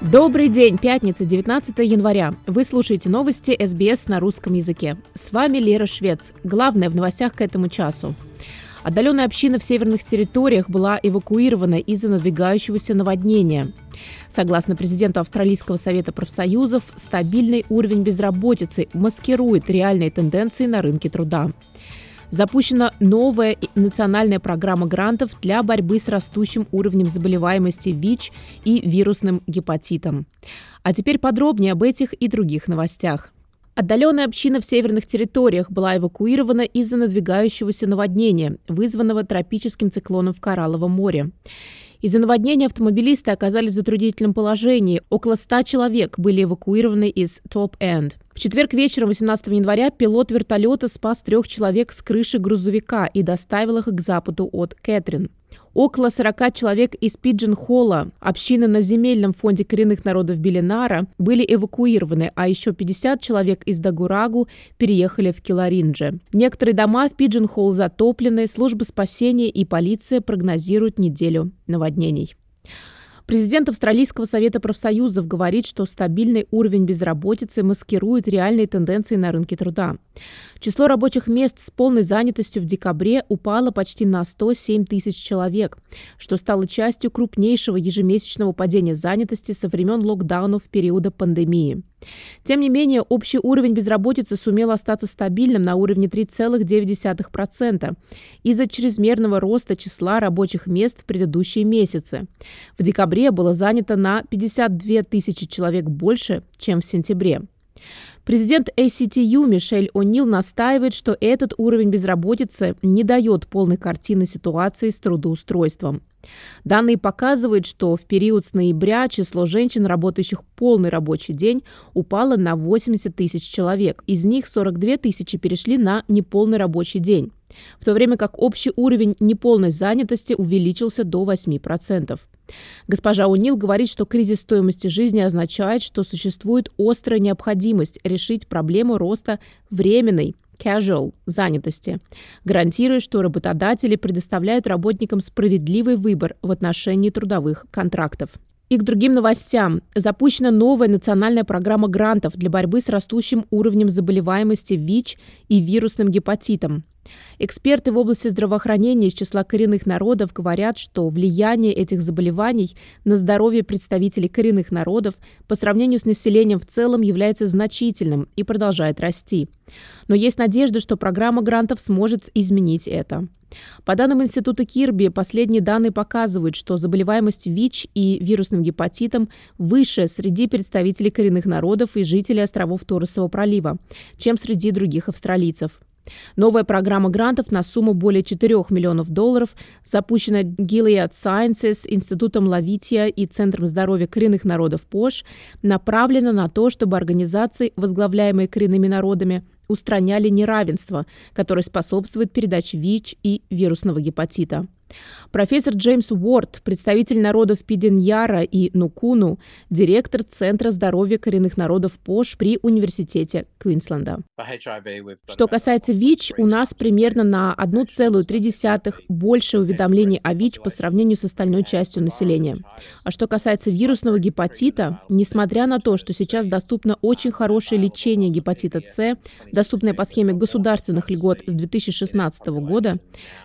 Добрый день, пятница, 19 января. Вы слушаете новости СБС на русском языке. С вами Лера Швец. Главное в новостях к этому часу. Отдаленная община в северных территориях была эвакуирована из-за надвигающегося наводнения. Согласно президенту Австралийского совета профсоюзов, стабильный уровень безработицы маскирует реальные тенденции на рынке труда. Запущена новая национальная программа грантов для борьбы с растущим уровнем заболеваемости ВИЧ и вирусным гепатитом. А теперь подробнее об этих и других новостях. Отдаленная община в северных территориях была эвакуирована из-за надвигающегося наводнения, вызванного тропическим циклоном в Коралловом море. Из-за наводнения автомобилисты оказались в затруднительном положении. Около 100 человек были эвакуированы из Топ-Энд. В четверг вечером 18 января пилот вертолета спас трех человек с крыши грузовика и доставил их к западу от Кэтрин. Около 40 человек из Пиджин-Холла, общины на земельном фонде коренных народов Белинара, были эвакуированы, а еще 50 человек из Дагурагу переехали в Киларинже. Некоторые дома в Пиджин-Холл затоплены, службы спасения и полиция прогнозируют неделю наводнений. Президент Австралийского совета профсоюзов говорит, что стабильный уровень безработицы маскирует реальные тенденции на рынке труда. Число рабочих мест с полной занятостью в декабре упало почти на 107 тысяч человек, что стало частью крупнейшего ежемесячного падения занятости со времен локдаунов периода пандемии. Тем не менее, общий уровень безработицы сумел остаться стабильным на уровне 3,9% из-за чрезмерного роста числа рабочих мест в предыдущие месяцы. В декабре было занято на 52 тысячи человек больше, чем в сентябре. Президент ACTU Мишель О'Нил настаивает, что этот уровень безработицы не дает полной картины ситуации с трудоустройством. Данные показывают, что в период с ноября число женщин, работающих полный рабочий день, упало на 80 тысяч человек. Из них 42 тысячи перешли на неполный рабочий день, в то время как общий уровень неполной занятости увеличился до 8%. Госпожа Унил говорит, что кризис стоимости жизни означает, что существует острая необходимость решить проблему роста временной casual занятости, гарантируя, что работодатели предоставляют работникам справедливый выбор в отношении трудовых контрактов. И к другим новостям. Запущена новая национальная программа грантов для борьбы с растущим уровнем заболеваемости ВИЧ и вирусным гепатитом. Эксперты в области здравоохранения из числа коренных народов говорят, что влияние этих заболеваний на здоровье представителей коренных народов по сравнению с населением в целом является значительным и продолжает расти. Но есть надежда, что программа грантов сможет изменить это. По данным Института Кирби, последние данные показывают, что заболеваемость ВИЧ и вирусным гепатитом выше среди представителей коренных народов и жителей островов Торресового пролива, чем среди других австралийцев. Новая программа грантов на сумму более 4 миллионов долларов запущена Gilead Sciences, Институтом Лавития и Центром здоровья коренных народов ПОШ, направлена на то, чтобы организации, возглавляемые коренными народами, устраняли неравенство, которое способствует передаче ВИЧ и вирусного гепатита. Профессор Джеймс Уорд, представитель народов Пиденьяра и Нукуну, директор Центра здоровья коренных народов ПОШ при Университете Квинсленда. Что касается ВИЧ, у нас примерно на 1,3 больше уведомлений о ВИЧ по сравнению с остальной частью населения. А что касается вирусного гепатита, несмотря на то, что сейчас доступно очень хорошее лечение гепатита С, доступное по схеме государственных льгот с 2016 года,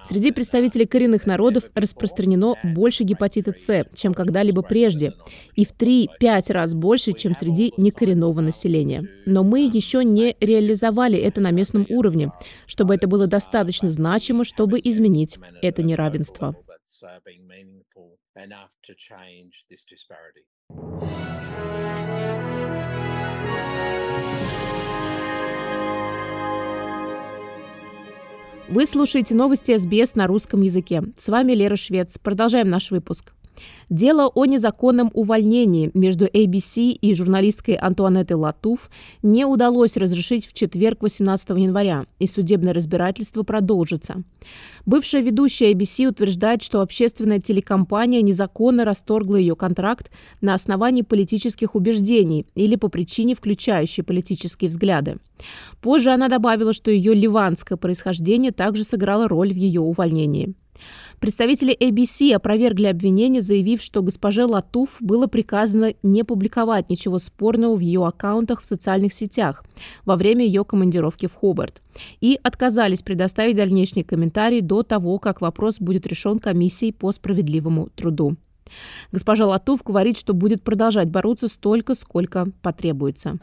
среди представителей коренных народов распространено больше гепатита С, чем когда-либо прежде, и в 3-5 раз больше, чем среди некоренного населения. Но мы еще не реализовали это на местном уровне, чтобы это было достаточно значимо, чтобы изменить это неравенство. Вы слушаете новости СБС на русском языке. С вами Лера Швец. Продолжаем наш выпуск. Дело о незаконном увольнении между ABC и журналисткой Антуанеттой Латуф не удалось разрешить в четверг 18 января, и судебное разбирательство продолжится. Бывшая ведущая ABC утверждает, что общественная телекомпания незаконно расторгла ее контракт на основании политических убеждений или по причине, включающей политические взгляды. Позже она добавила, что ее ливанское происхождение также сыграло роль в ее увольнении. Представители ABC опровергли обвинение, заявив, что госпоже Латуф было приказано не публиковать ничего спорного в ее аккаунтах в социальных сетях во время ее командировки в Хобарт и отказались предоставить дальнейшие комментарии до того, как вопрос будет решен комиссией по справедливому труду. Госпожа Латув говорит, что будет продолжать бороться столько, сколько потребуется.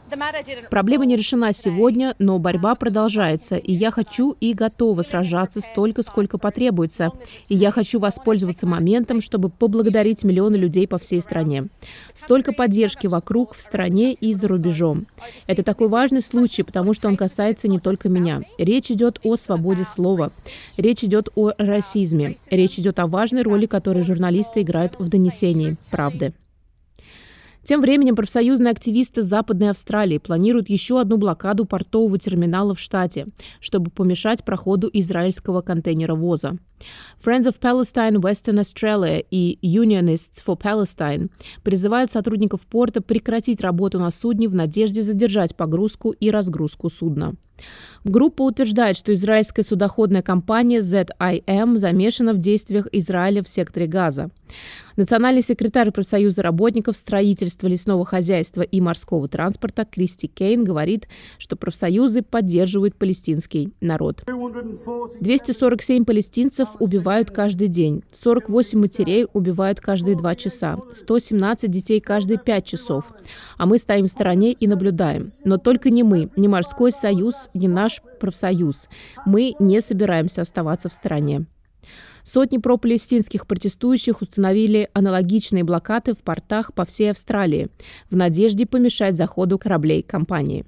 Проблема не решена сегодня, но борьба продолжается, и я хочу и готова сражаться столько, сколько потребуется. И я хочу воспользоваться моментом, чтобы поблагодарить миллионы людей по всей стране. Столько поддержки вокруг, в стране и за рубежом. Это такой важный случай, потому что он касается не только меня. Речь идет о свободе слова. Речь идет о расизме. Речь идет о важной роли, которую журналисты играют в донесении правды. Тем временем профсоюзные активисты Западной Австралии планируют еще одну блокаду портового терминала в штате, чтобы помешать проходу израильского контейнеровоза. Friends of Palestine Western Australia и Unionists for Palestine призывают сотрудников порта прекратить работу на судне в надежде задержать погрузку и разгрузку судна. Группа утверждает, что израильская судоходная компания ZIM замешана в действиях Израиля в секторе Газа. Национальный секретарь профсоюза работников строительства лесного хозяйства и морского транспорта Кристи Кейн говорит, что профсоюзы поддерживают палестинский народ. 247 палестинцев убивают каждый день, 48 матерей убивают каждые два часа, 117 детей каждые пять часов. А мы стоим в стороне и наблюдаем. Но только не мы, не морской союз, не наш профсоюз. Мы не собираемся оставаться в стороне. Сотни пропалестинских протестующих установили аналогичные блокады в портах по всей Австралии в надежде помешать заходу кораблей компании.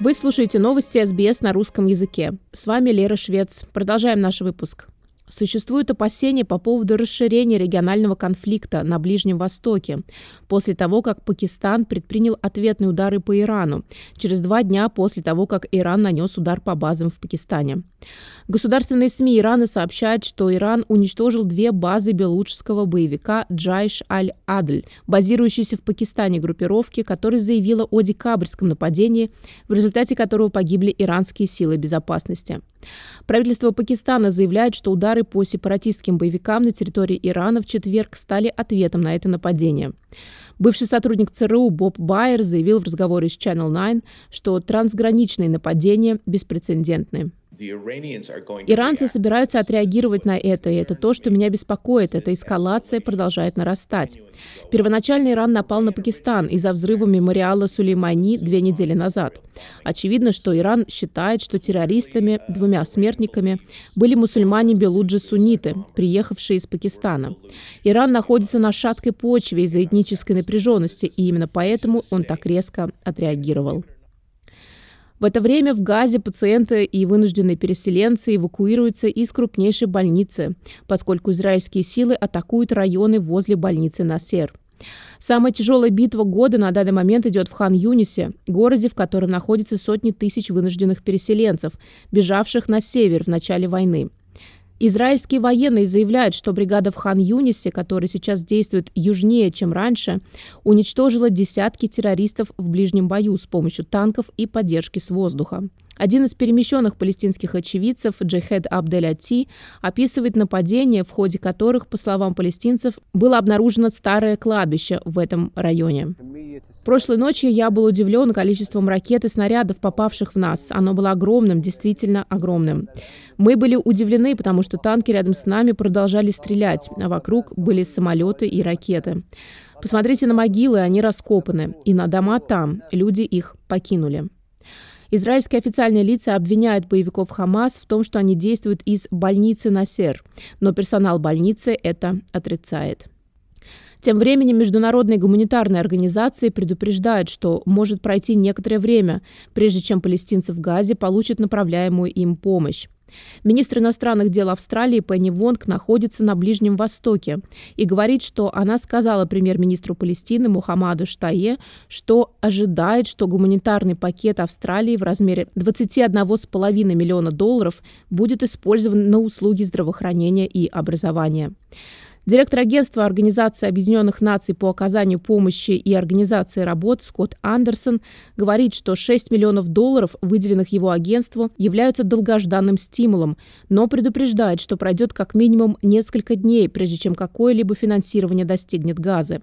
Вы слушаете новости СБС на русском языке. С вами Лера Швец. Продолжаем наш выпуск. Существуют опасения по поводу расширения регионального конфликта на Ближнем Востоке после того, как Пакистан предпринял ответные удары по Ирану, через два дня после того, как Иран нанес удар по базам в Пакистане. Государственные СМИ Ирана сообщают, что Иран уничтожил две базы белуджского боевика Джайш Аль-Адль, базирующейся в Пакистане группировки, которая заявила о декабрьском нападении, в результате которого погибли иранские силы безопасности. Правительство Пакистана заявляет, что удары по сепаратистским боевикам на территории Ирана в четверг стали ответом на это нападение. Бывший сотрудник ЦРУ Боб Байер заявил в разговоре с Channel 9, что трансграничные нападения беспрецедентны. Иранцы собираются отреагировать на это, и это то, что меня беспокоит. Эта эскалация продолжает нарастать. Первоначально Иран напал на Пакистан из-за взрыва мемориала Сулеймани две недели назад. Очевидно, что Иран считает, что террористами, двумя смертниками, были мусульмане-белуджи-сунниты, приехавшие из Пакистана. Иран находится на шаткой почве из-за этнической напряженности, и именно поэтому он так резко отреагировал. В это время в Газе пациенты и вынужденные переселенцы эвакуируются из крупнейшей больницы, поскольку израильские силы атакуют районы возле больницы Насер. Самая тяжелая битва года на данный момент идет в Хан-Юнисе, городе, в котором находятся сотни тысяч вынужденных переселенцев, бежавших на север в начале войны. Израильские военные заявляют, что бригада в Хан-Юнисе, которая сейчас действует южнее, чем раньше, уничтожила десятки террористов в ближнем бою с помощью танков и поддержки с воздуха. Один из перемещенных палестинских очевидцев, Джехед Абдель Ати, описывает нападения, в ходе которых, по словам палестинцев, было обнаружено старое кладбище в этом районе. Прошлой ночью я был удивлен количеством ракет и снарядов, попавших в нас. Оно было огромным, действительно огромным. Мы были удивлены, потому что танки рядом с нами продолжали стрелять, а вокруг были самолеты и ракеты. Посмотрите на могилы, они раскопаны, и на дома там, люди их покинули. Израильские официальные лица обвиняют боевиков Хамас в том, что они действуют из больницы Насер, но персонал больницы это отрицает. Тем временем международные гуманитарные организации предупреждают, что может пройти некоторое время, прежде чем палестинцы в Газе получат направляемую им помощь. Министр иностранных дел Австралии Пенни Вонг находится на Ближнем Востоке и говорит, что она сказала премьер-министру Палестины Мухаммаду Штае, что ожидает, что гуманитарный пакет Австралии в размере 21,5 миллиона долларов будет использован на услуги здравоохранения и образования. Директор агентства Организации Объединенных Наций по оказанию помощи и организации работ Скотт Андерсон говорит, что 6 миллионов долларов, выделенных его агентству, являются долгожданным стимулом, но предупреждает, что пройдет как минимум несколько дней, прежде чем какое-либо финансирование достигнет газы.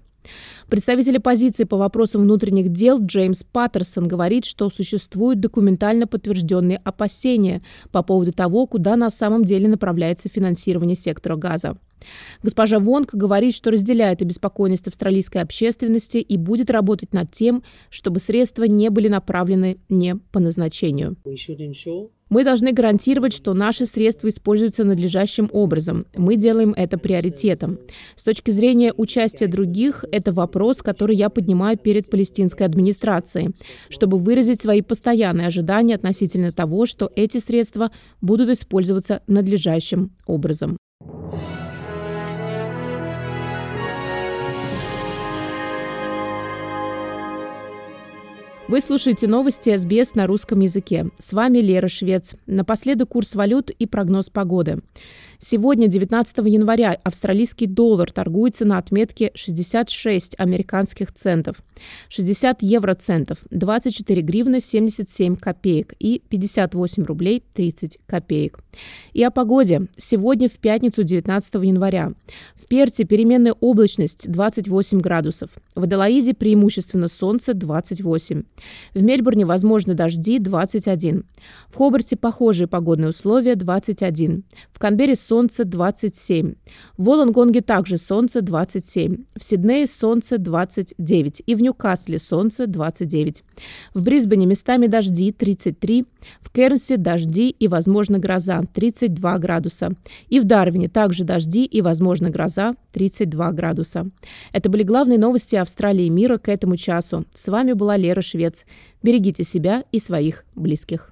Представитель оппозиции по вопросам внутренних дел Джеймс Паттерсон говорит, что существуют документально подтвержденные опасения по поводу того, куда на самом деле направляется финансирование сектора газа. Госпожа Вонг говорит, что разделяет обеспокоенность австралийской общественности и будет работать над тем, чтобы средства не были направлены не по назначению. Мы должны гарантировать, что наши средства используются надлежащим образом. Мы делаем это приоритетом. С точки зрения участия других, это вопрос, который я поднимаю перед палестинской администрацией, чтобы выразить свои постоянные ожидания относительно того, что эти средства будут использоваться надлежащим образом. Вы слушаете новости СБС на русском языке. С вами Лера Швец. Напоследок курс валют и прогноз погоды. Сегодня, 19 января, австралийский доллар торгуется на отметке 66 американских центов, 60 евроцентов, 24 гривны 77 копеек и 58 рублей 30 копеек. И о погоде. Сегодня, в пятницу, 19 января. В Перте переменная облачность 28 градусов. В Аделаиде преимущественно солнце 28. В Мельбурне возможны дожди 21. В Хобарте похожие погодные условия 21. В Канберре солнце 27. В Волонгонге также солнце 27. В Сиднее солнце 29. И в Ньюкасле солнце 29. В Брисбене местами дожди 33. В Кернсе дожди и, возможно, гроза 32 градуса. И в Дарвине также дожди и, возможно, гроза 32 градуса. Это были главные новости Австралии и мира к этому часу. С вами была Лера Швец. Берегите себя и своих близких.